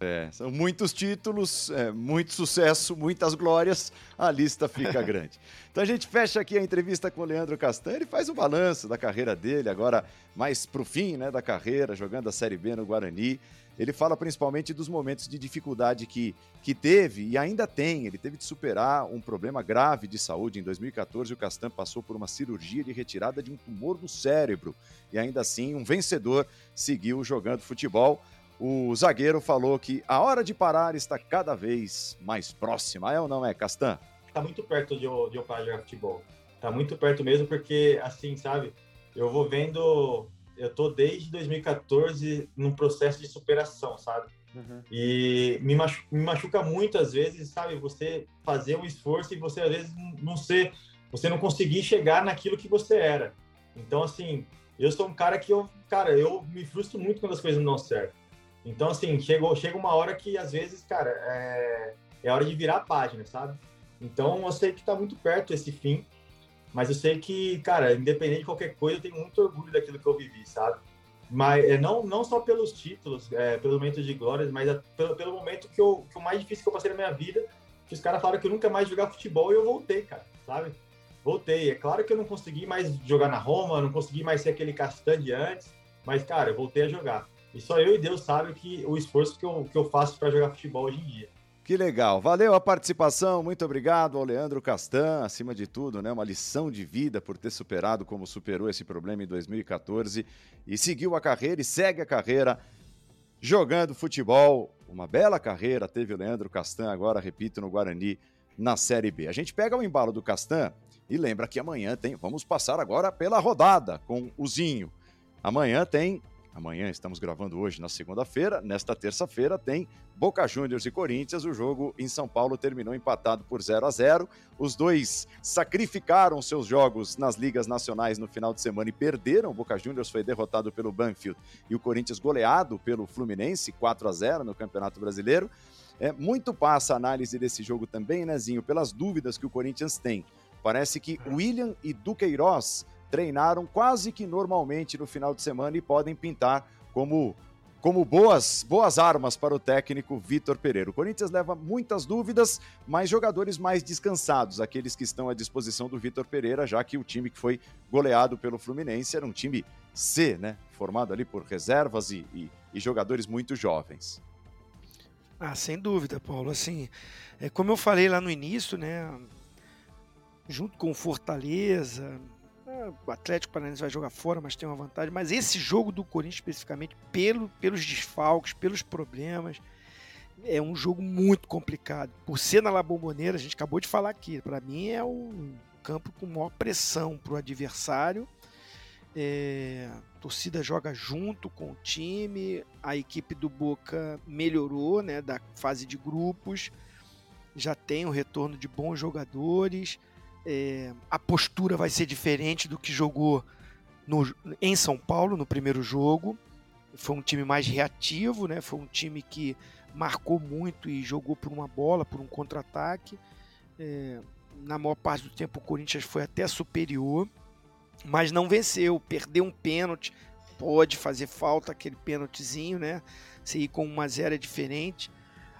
É, são muitos títulos, é, muito sucesso, muitas glórias, a lista fica grande. Então a gente fecha aqui a entrevista com o Leandro Castanho, e faz um balanço da carreira dele, agora mais pro fim né, da carreira, jogando a Série B no Guarani. Ele fala principalmente dos momentos de dificuldade que, que teve e ainda tem. Ele teve de superar um problema grave de saúde. Em 2014, o Castan passou por uma cirurgia de retirada de um tumor no cérebro. E ainda assim, um vencedor seguiu jogando futebol o zagueiro falou que a hora de parar está cada vez mais próxima. É ou não é, Castan? Está muito perto de eu, de eu parar de jogar futebol. Está muito perto mesmo, porque, assim, sabe, eu vou vendo. Eu tô desde 2014 num processo de superação, sabe? Uhum. E me machuca, me machuca muito às vezes, sabe? Você fazer um esforço e você às vezes não ser, você não conseguir chegar naquilo que você era. Então, assim, eu sou um cara que eu, cara, eu me frustro muito quando as coisas não dão certo. Então, assim, chegou, chega uma hora que, às vezes, cara, é, é hora de virar a página, sabe? Então, eu sei que tá muito perto esse fim, mas eu sei que, cara, independente de qualquer coisa, eu tenho muito orgulho daquilo que eu vivi, sabe? Mas é, não, não só pelos títulos, é, pelo momento de glórias, mas é, pelo, pelo momento que, eu, que o mais difícil que eu passei na minha vida, que os caras falaram que eu nunca mais jogar futebol e eu voltei, cara, sabe? Voltei. É claro que eu não consegui mais jogar na Roma, não consegui mais ser aquele Castan de antes, mas, cara, eu voltei a jogar. E só eu e Deus sabem que, o esforço que eu, que eu faço para jogar futebol hoje em dia. Que legal. Valeu a participação. Muito obrigado ao Leandro Castan, acima de tudo, né? Uma lição de vida por ter superado como superou esse problema em 2014 e seguiu a carreira e segue a carreira jogando futebol. Uma bela carreira teve o Leandro Castan, agora, repito, no Guarani, na Série B. A gente pega o embalo do Castan e lembra que amanhã tem. Vamos passar agora pela rodada com o Zinho. Amanhã tem Amanhã estamos gravando hoje na segunda-feira. Nesta terça-feira tem Boca Juniors e Corinthians. O jogo em São Paulo terminou empatado por 0 a 0. Os dois sacrificaram seus jogos nas ligas nacionais no final de semana e perderam. O Boca Juniors foi derrotado pelo Banfield e o Corinthians goleado pelo Fluminense 4 a 0 no Campeonato Brasileiro. É, muito passa a análise desse jogo também, Nezinho, pelas dúvidas que o Corinthians tem. Parece que William e Duqueiroz treinaram quase que normalmente no final de semana e podem pintar como como boas, boas armas para o técnico Vitor Pereira. O Corinthians leva muitas dúvidas, mas jogadores mais descansados, aqueles que estão à disposição do Vitor Pereira, já que o time que foi goleado pelo Fluminense era um time C, né? Formado ali por reservas e, e, e jogadores muito jovens. Ah, sem dúvida, Paulo. Assim, é, como eu falei lá no início, né? Junto com Fortaleza, o Atlético Paranaense vai jogar fora, mas tem uma vantagem. Mas esse jogo do Corinthians especificamente, pelo, pelos desfalques, pelos problemas, é um jogo muito complicado. Por ser na La Bombonera, a gente acabou de falar aqui, para mim é o campo com maior pressão para o adversário. É, a torcida joga junto com o time, a equipe do Boca melhorou né, da fase de grupos, já tem o retorno de bons jogadores, é, a postura vai ser diferente do que jogou no, em São Paulo no primeiro jogo. Foi um time mais reativo, né? foi um time que marcou muito e jogou por uma bola, por um contra-ataque. É, na maior parte do tempo o Corinthians foi até superior, mas não venceu, perdeu um pênalti. Pode fazer falta aquele pênaltizinho, né? Se ir com uma zero é diferente.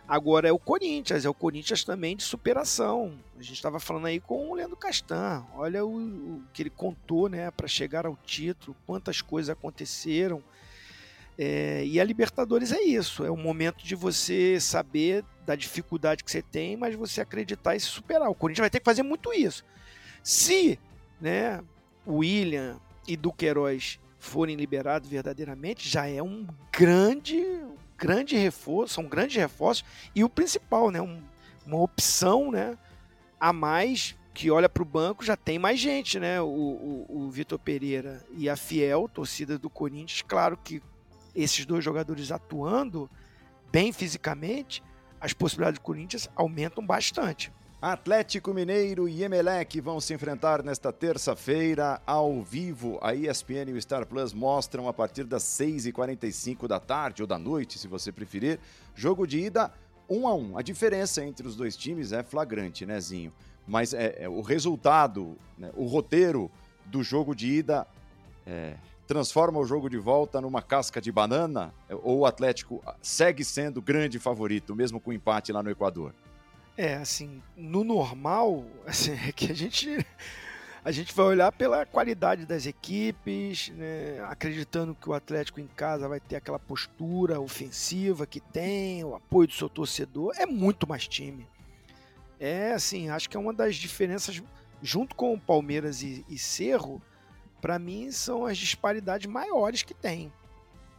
Agora é o Corinthians, é o Corinthians também de superação. A gente estava falando aí com o Leandro Castan. Olha o, o que ele contou, né, para chegar ao título, quantas coisas aconteceram. É, e a Libertadores é isso, é o momento de você saber da dificuldade que você tem, mas você acreditar e se superar. O Corinthians vai ter que fazer muito isso. Se né, William e Duqueiroz forem liberados verdadeiramente, já é um grande, grande reforço, são grandes reforços. E o principal, né, um, uma opção né, a mais que olha para o banco já tem mais gente, né? O, o, o Vitor Pereira e a Fiel, torcida do Corinthians, claro que esses dois jogadores atuando bem fisicamente, as possibilidades do Corinthians aumentam bastante. Atlético Mineiro e Emelec vão se enfrentar nesta terça-feira ao vivo. A ESPN e o Star Plus mostram a partir das 6h45 da tarde ou da noite, se você preferir. Jogo de ida 1 a 1 A diferença entre os dois times é flagrante, né, Zinho? Mas é, é o resultado, né, o roteiro do jogo de ida é, transforma o jogo de volta numa casca de banana? Ou o Atlético segue sendo grande favorito, mesmo com empate lá no Equador? É, assim, no normal, assim, é que a gente a gente vai olhar pela qualidade das equipes, né, acreditando que o Atlético em casa vai ter aquela postura ofensiva que tem, o apoio do seu torcedor, é muito mais time. É assim, acho que é uma das diferenças, junto com o Palmeiras e, e Cerro, para mim são as disparidades maiores que tem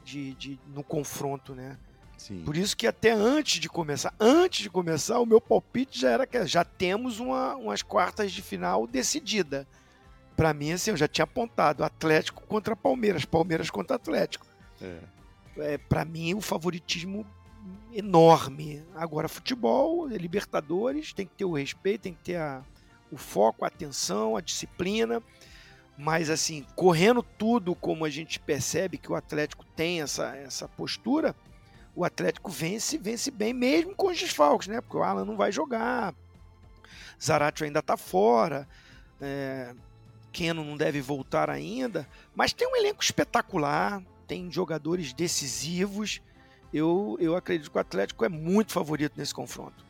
de, de, no confronto, né? Sim. Por isso que até antes de começar, antes de começar, o meu palpite já era que já temos uma, umas quartas de final decidida. Para mim, assim, eu já tinha apontado Atlético contra Palmeiras, Palmeiras contra Atlético. É. É, para mim, o favoritismo enorme. Agora, futebol, Libertadores, tem que ter o respeito, tem que ter a, o foco, a atenção, a disciplina. Mas assim, correndo tudo como a gente percebe que o Atlético tem essa, essa postura, o Atlético vence, vence bem, mesmo com os desfalques, né? Porque o Alan não vai jogar, Zaratio ainda está fora, é, Keno não deve voltar ainda, mas tem um elenco espetacular, tem jogadores decisivos. Eu, eu acredito que o Atlético é muito favorito nesse confronto.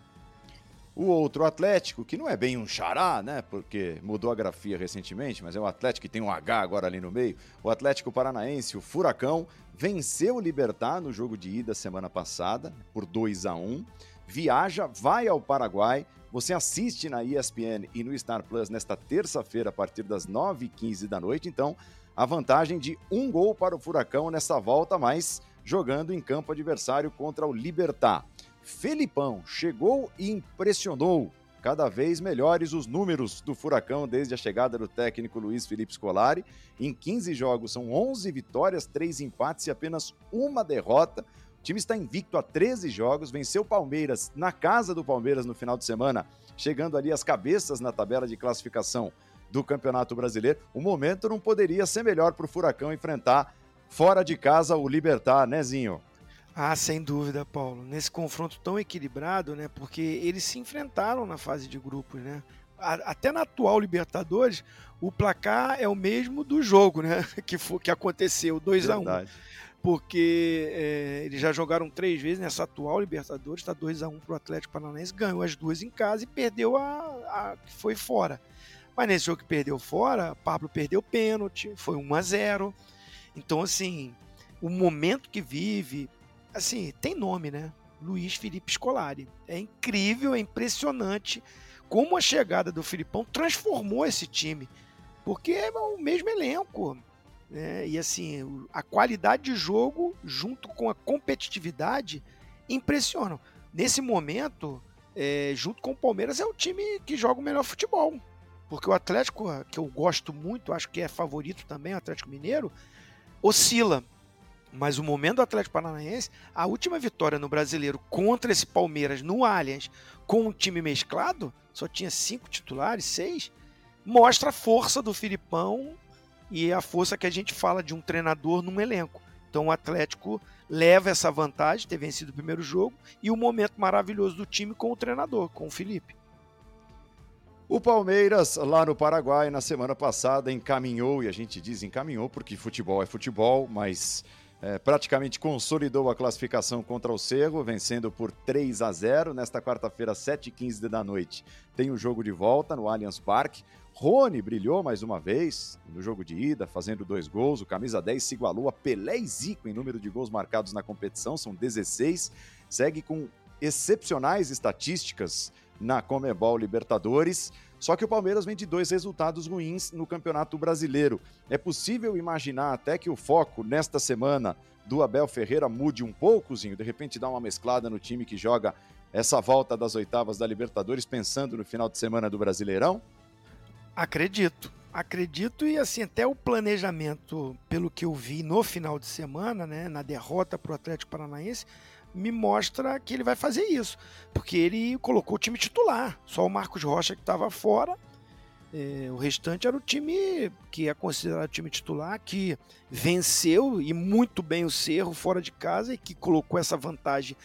O outro Atlético, que não é bem um xará, né? Porque mudou a grafia recentemente, mas é um Atlético que tem um H agora ali no meio. O Atlético Paranaense, o Furacão, venceu o Libertar no jogo de ida semana passada por 2 a 1 Viaja, vai ao Paraguai. Você assiste na ESPN e no Star Plus nesta terça-feira, a partir das 9h15 da noite. Então, a vantagem de um gol para o Furacão nessa volta, mas jogando em campo adversário contra o Libertar. Felipão chegou e impressionou. Cada vez melhores os números do Furacão desde a chegada do técnico Luiz Felipe Scolari. Em 15 jogos são 11 vitórias, 3 empates e apenas uma derrota. O time está invicto a 13 jogos, venceu o Palmeiras na casa do Palmeiras no final de semana, chegando ali às cabeças na tabela de classificação do Campeonato Brasileiro. O momento não poderia ser melhor para o Furacão enfrentar fora de casa o Libertar, né, Zinho? Ah, sem dúvida, Paulo. Nesse confronto tão equilibrado, né? Porque eles se enfrentaram na fase de grupos, né? Até na atual Libertadores, o placar é o mesmo do jogo, né? Que, foi, que aconteceu, 2 a 1 um. Porque é, eles já jogaram três vezes nessa atual Libertadores, está 2 a 1 um para o Atlético Paranaense, ganhou as duas em casa e perdeu a, a que foi fora. Mas nesse jogo que perdeu fora, Pablo perdeu pênalti, foi 1 a 0 Então, assim, o momento que vive, assim, tem nome, né? Luiz Felipe Scolari. É incrível, é impressionante como a chegada do Filipão transformou esse time. porque é o mesmo elenco. Né? E assim, a qualidade de jogo junto com a competitividade impressionam. Nesse momento, é, junto com o Palmeiras, é o time que joga o melhor futebol. Porque o Atlético, que eu gosto muito, acho que é favorito também, o Atlético Mineiro, oscila. Mas o momento do Atlético Paranaense, a última vitória no brasileiro contra esse Palmeiras no Allianz, com um time mesclado, só tinha cinco titulares, seis, mostra a força do Filipão e a força que a gente fala de um treinador num elenco. Então o Atlético leva essa vantagem, ter vencido o primeiro jogo, e o momento maravilhoso do time com o treinador, com o Felipe. O Palmeiras, lá no Paraguai, na semana passada, encaminhou, e a gente diz encaminhou porque futebol é futebol, mas é, praticamente consolidou a classificação contra o Cerro, vencendo por 3 a 0. Nesta quarta-feira, 7h15 da noite, tem o jogo de volta no Allianz Parque. Rony brilhou mais uma vez no jogo de ida, fazendo dois gols. O camisa 10 se igualou a Pelé e Zico em número de gols marcados na competição, são 16. Segue com excepcionais estatísticas na Comebol Libertadores. Só que o Palmeiras vem de dois resultados ruins no Campeonato Brasileiro. É possível imaginar até que o foco nesta semana do Abel Ferreira mude um poucozinho, de repente dar uma mesclada no time que joga essa volta das oitavas da Libertadores, pensando no final de semana do Brasileirão? Acredito. Acredito e assim, até o planejamento, pelo que eu vi no final de semana, né, na derrota para o Atlético Paranaense, me mostra que ele vai fazer isso. Porque ele colocou o time titular. Só o Marcos Rocha que estava fora. É, o restante era o time que é considerado time titular, que venceu e muito bem o Cerro fora de casa e que colocou essa vantagem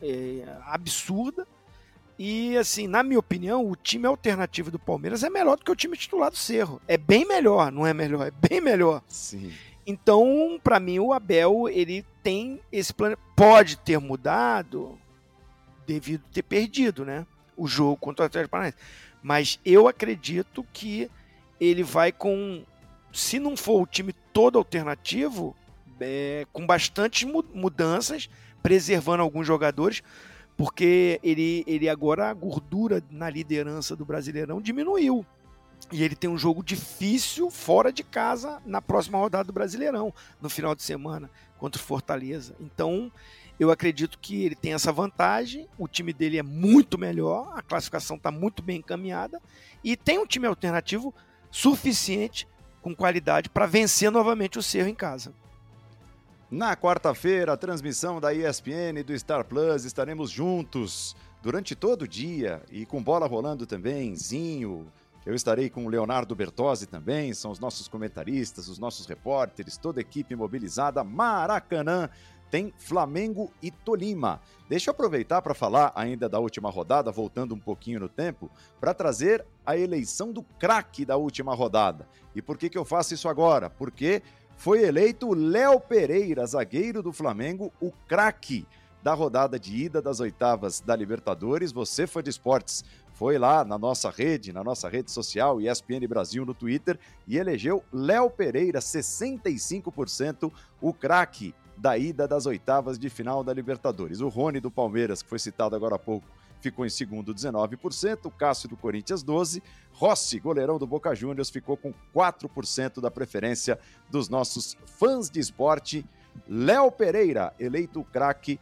é, absurda. E, assim, na minha opinião, o time alternativo do Palmeiras é melhor do que o time titular do Cerro. É bem melhor, não é melhor, é bem melhor. Sim. Então, para mim, o Abel, ele tem esse plano. Pode ter mudado devido ter perdido, né? O jogo contra o Atlético Paranaense. Mas eu acredito que ele vai com. Se não for o time todo alternativo, é, com bastantes mudanças, preservando alguns jogadores, porque ele, ele agora a gordura na liderança do Brasileirão diminuiu. E ele tem um jogo difícil fora de casa na próxima rodada do Brasileirão, no final de semana, contra o Fortaleza. Então, eu acredito que ele tem essa vantagem, o time dele é muito melhor, a classificação está muito bem encaminhada e tem um time alternativo suficiente, com qualidade, para vencer novamente o Cerro em casa. Na quarta-feira, a transmissão da ESPN e do Star Plus, estaremos juntos durante todo o dia e com bola rolando também, Zinho. Eu estarei com o Leonardo Bertozzi também, são os nossos comentaristas, os nossos repórteres, toda a equipe mobilizada. Maracanã tem Flamengo e Tolima. Deixa eu aproveitar para falar ainda da última rodada, voltando um pouquinho no tempo, para trazer a eleição do craque da última rodada. E por que, que eu faço isso agora? Porque foi eleito Léo Pereira, zagueiro do Flamengo, o craque da rodada de ida das oitavas da Libertadores. Você foi de esportes, foi lá na nossa rede, na nossa rede social, ESPN Brasil no Twitter, e elegeu Léo Pereira, 65%, o craque da ida das oitavas de final da Libertadores. O Rony do Palmeiras, que foi citado agora há pouco, ficou em segundo 19%, o Cássio do Corinthians 12%, Rossi, goleirão do Boca Juniors, ficou com 4% da preferência dos nossos fãs de esporte. Léo Pereira, eleito craque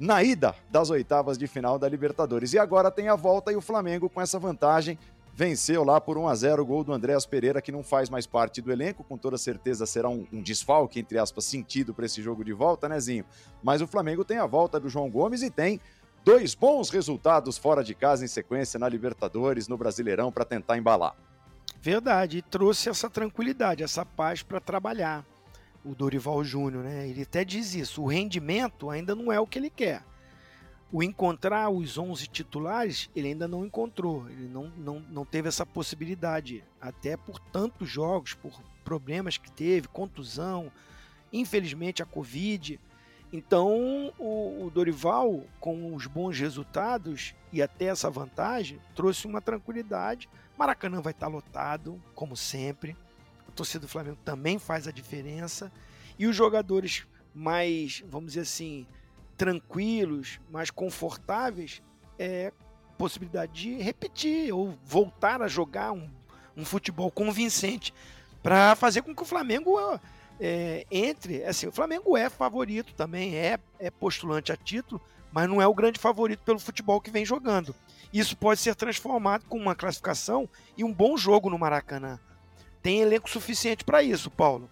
na ida das oitavas de final da Libertadores. E agora tem a volta e o Flamengo com essa vantagem. Venceu lá por 1 a 0 o gol do Andréas Pereira, que não faz mais parte do elenco, com toda certeza será um, um desfalque, entre aspas, sentido para esse jogo de volta, né, Zinho? Mas o Flamengo tem a volta do João Gomes e tem dois bons resultados fora de casa em sequência na Libertadores, no Brasileirão, para tentar embalar. Verdade, e trouxe essa tranquilidade, essa paz para trabalhar. O Dorival Júnior, né? Ele até diz isso: o rendimento ainda não é o que ele quer. O encontrar os 11 titulares, ele ainda não encontrou, ele não, não, não teve essa possibilidade, até por tantos jogos, por problemas que teve, contusão, infelizmente a Covid. Então, o, o, Dorival, com os bons resultados e até essa vantagem, trouxe uma tranquilidade. Maracanã vai estar lotado, como sempre. Torcida do Flamengo também faz a diferença. E os jogadores mais, vamos dizer assim, tranquilos, mais confortáveis, é possibilidade de repetir ou voltar a jogar um, um futebol convincente para fazer com que o Flamengo é, entre. Assim, o Flamengo é favorito também, é, é postulante a título, mas não é o grande favorito pelo futebol que vem jogando. Isso pode ser transformado com uma classificação e um bom jogo no Maracanã. Tem elenco suficiente para isso, Paulo.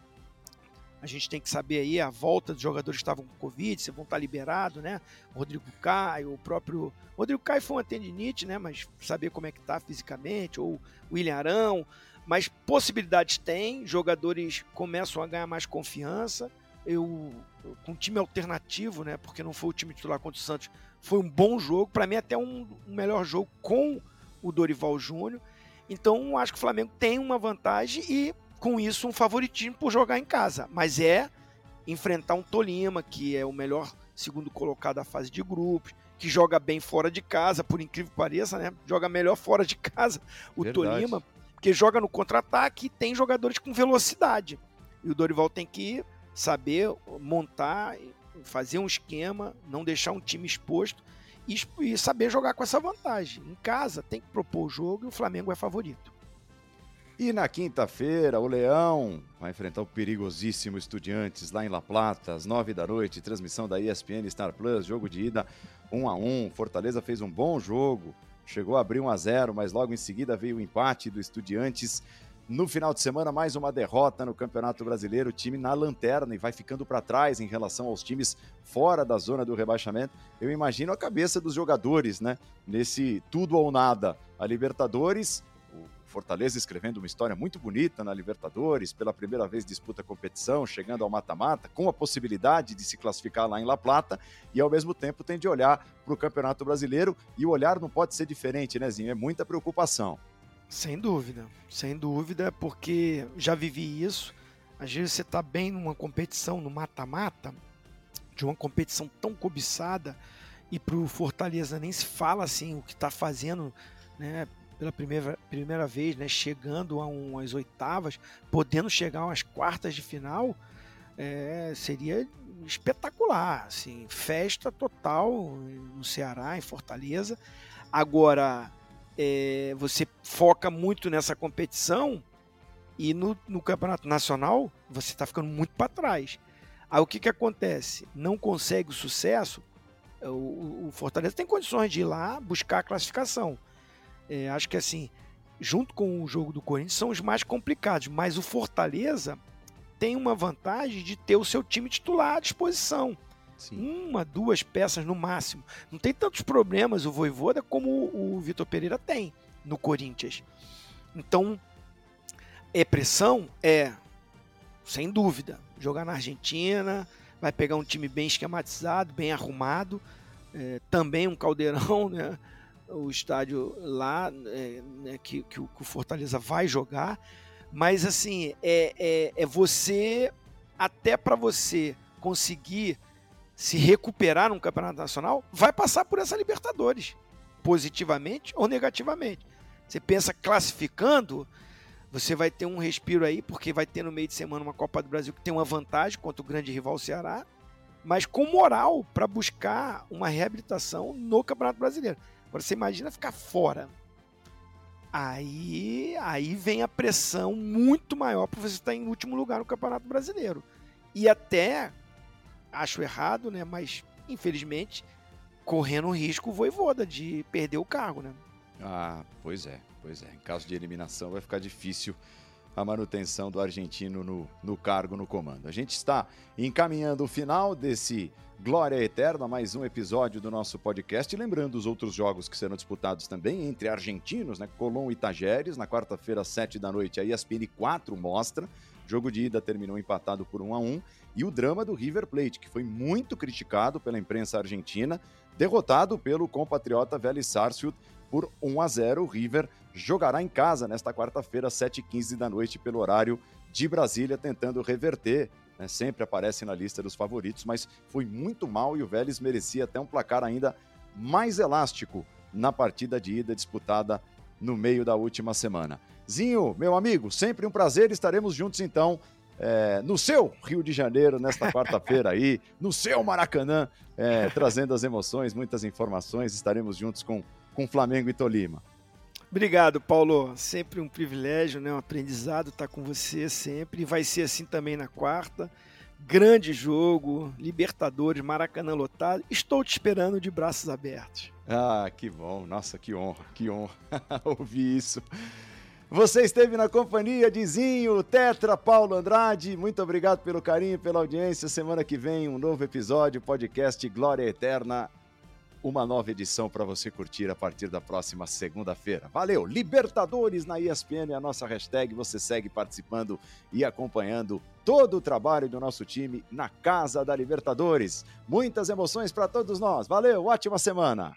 A gente tem que saber aí a volta dos jogadores que estavam com Covid, se vão estar liberados, né? O Rodrigo Caio, o próprio. O Rodrigo Caio foi uma tendinite, né? Mas saber como é que tá fisicamente, ou o William Arão. Mas possibilidades tem, jogadores começam a ganhar mais confiança. Eu, com um time alternativo, né? Porque não foi o time titular contra o Santos, foi um bom jogo. Para mim, até um, um melhor jogo com o Dorival Júnior. Então, acho que o Flamengo tem uma vantagem e com isso um favoritismo por jogar em casa, mas é enfrentar um Tolima, que é o melhor segundo colocado da fase de grupos, que joga bem fora de casa, por incrível que pareça, né? Joga melhor fora de casa o Verdade. Tolima, porque joga no contra-ataque e tem jogadores com velocidade. E o Dorival tem que saber montar, fazer um esquema, não deixar um time exposto e, saber jogar com essa vantagem. Em casa tem que propor o jogo e o Flamengo é favorito. E na quinta-feira, o Leão vai enfrentar o perigosíssimo Estudiantes lá em La Plata, às nove da noite, transmissão da ESPN Star Plus, jogo de ida 1 um a 1 um. Fortaleza fez um bom jogo, chegou a abrir 1 um a 0 mas logo em seguida veio o empate do Estudiantes. No final de semana, mais uma derrota no Campeonato Brasileiro, o time na lanterna e vai ficando para trás em relação aos times fora da zona do rebaixamento. Eu imagino a cabeça dos jogadores, né? Nesse tudo ou nada. A Libertadores Fortaleza escrevendo uma história muito bonita na Libertadores, pela primeira vez disputa a competição, chegando ao mata-mata, com a possibilidade de se classificar lá em La Plata, e ao mesmo tempo tem de olhar para o Campeonato Brasileiro, e o olhar não pode ser diferente, né, Zinho? É muita preocupação. Sem dúvida, sem dúvida, porque já vivi isso. Às vezes você está bem numa competição, no mata-mata, de uma competição tão cobiçada, e para o Fortaleza nem se fala assim o que está fazendo né, pela primeira, primeira vez, né, chegando a umas oitavas, podendo chegar a umas quartas de final, é, seria espetacular, assim, festa total no Ceará, em Fortaleza. Agora, é, você foca muito nessa competição e no, no Campeonato Nacional você está ficando muito para trás. Aí o que, que acontece? Não consegue o sucesso, o, o Fortaleza tem condições de ir lá buscar a classificação é, acho que assim, junto com o jogo do Corinthians, são os mais complicados. Mas o Fortaleza tem uma vantagem de ter o seu time titular à disposição. Sim. Uma, duas peças no máximo. Não tem tantos problemas o Voivoda como o, Vitor Pereira tem no Corinthians. Então, é pressão? É, sem dúvida. Jogar na Argentina, vai pegar um time bem esquematizado, bem arrumado. É, também um caldeirão, né? o estádio lá é, né, que, que, o, Fortaleza vai jogar, mas assim é, é, é você até para você conseguir se recuperar num campeonato nacional, vai passar por essa Libertadores, positivamente ou negativamente. Você pensa classificando, você vai ter um respiro aí, porque vai ter no meio de semana uma Copa do Brasil que tem uma vantagem contra o grande rival Ceará, mas com moral para buscar uma reabilitação no Campeonato Brasileiro. Agora você imagina ficar fora. Aí, aí vem a pressão muito maior para você estar em último lugar no Campeonato Brasileiro. E até, acho errado, né? Mas, infelizmente, correndo o risco o Voivoda de perder o cargo, né? Ah, pois é, pois é. Em caso de eliminação vai ficar difícil a manutenção do argentino no, no cargo, no comando. A gente está encaminhando o final desse Glória Eterna, mais um episódio do nosso podcast. E lembrando os outros jogos que serão disputados também entre argentinos, né? Colom e Tajeres, na quarta-feira, às 7 da noite, a ESPN 4 mostra. Jogo de ida terminou empatado por 1 a 1 e o drama do River Plate, que foi muito criticado pela imprensa argentina, derrotado pelo compatriota Vélez Sarsfield por 1 a 0. O River jogará em casa nesta quarta-feira, 7h15 da noite, pelo horário de Brasília, tentando reverter. Né? Sempre aparece na lista dos favoritos, mas foi muito mal e o Vélez merecia até um placar ainda mais elástico na partida de ida disputada no meio da última semana. Zinho, meu amigo, sempre um prazer, estaremos juntos então é, no seu Rio de Janeiro, nesta quarta-feira aí, no seu Maracanã, é, trazendo as emoções, muitas informações. Estaremos juntos com, com Flamengo e Tolima. Obrigado, Paulo. Sempre um privilégio, né? um aprendizado estar com você sempre. E vai ser assim também na quarta. Grande jogo, Libertadores, Maracanã lotado. Estou te esperando de braços abertos. Ah, que bom. Nossa, que honra, que honra ouvir isso. Você esteve na companhia de Zinho, Tetra, Paulo Andrade. Muito obrigado pelo carinho, pela audiência. Semana que vem, um novo episódio, podcast Glória Eterna uma nova edição para você curtir a partir da próxima segunda-feira. Valeu! Libertadores na ESPN, a nossa hashtag. Você segue participando e acompanhando todo o trabalho do nosso time na Casa da Libertadores. Muitas emoções para todos nós. Valeu, ótima semana!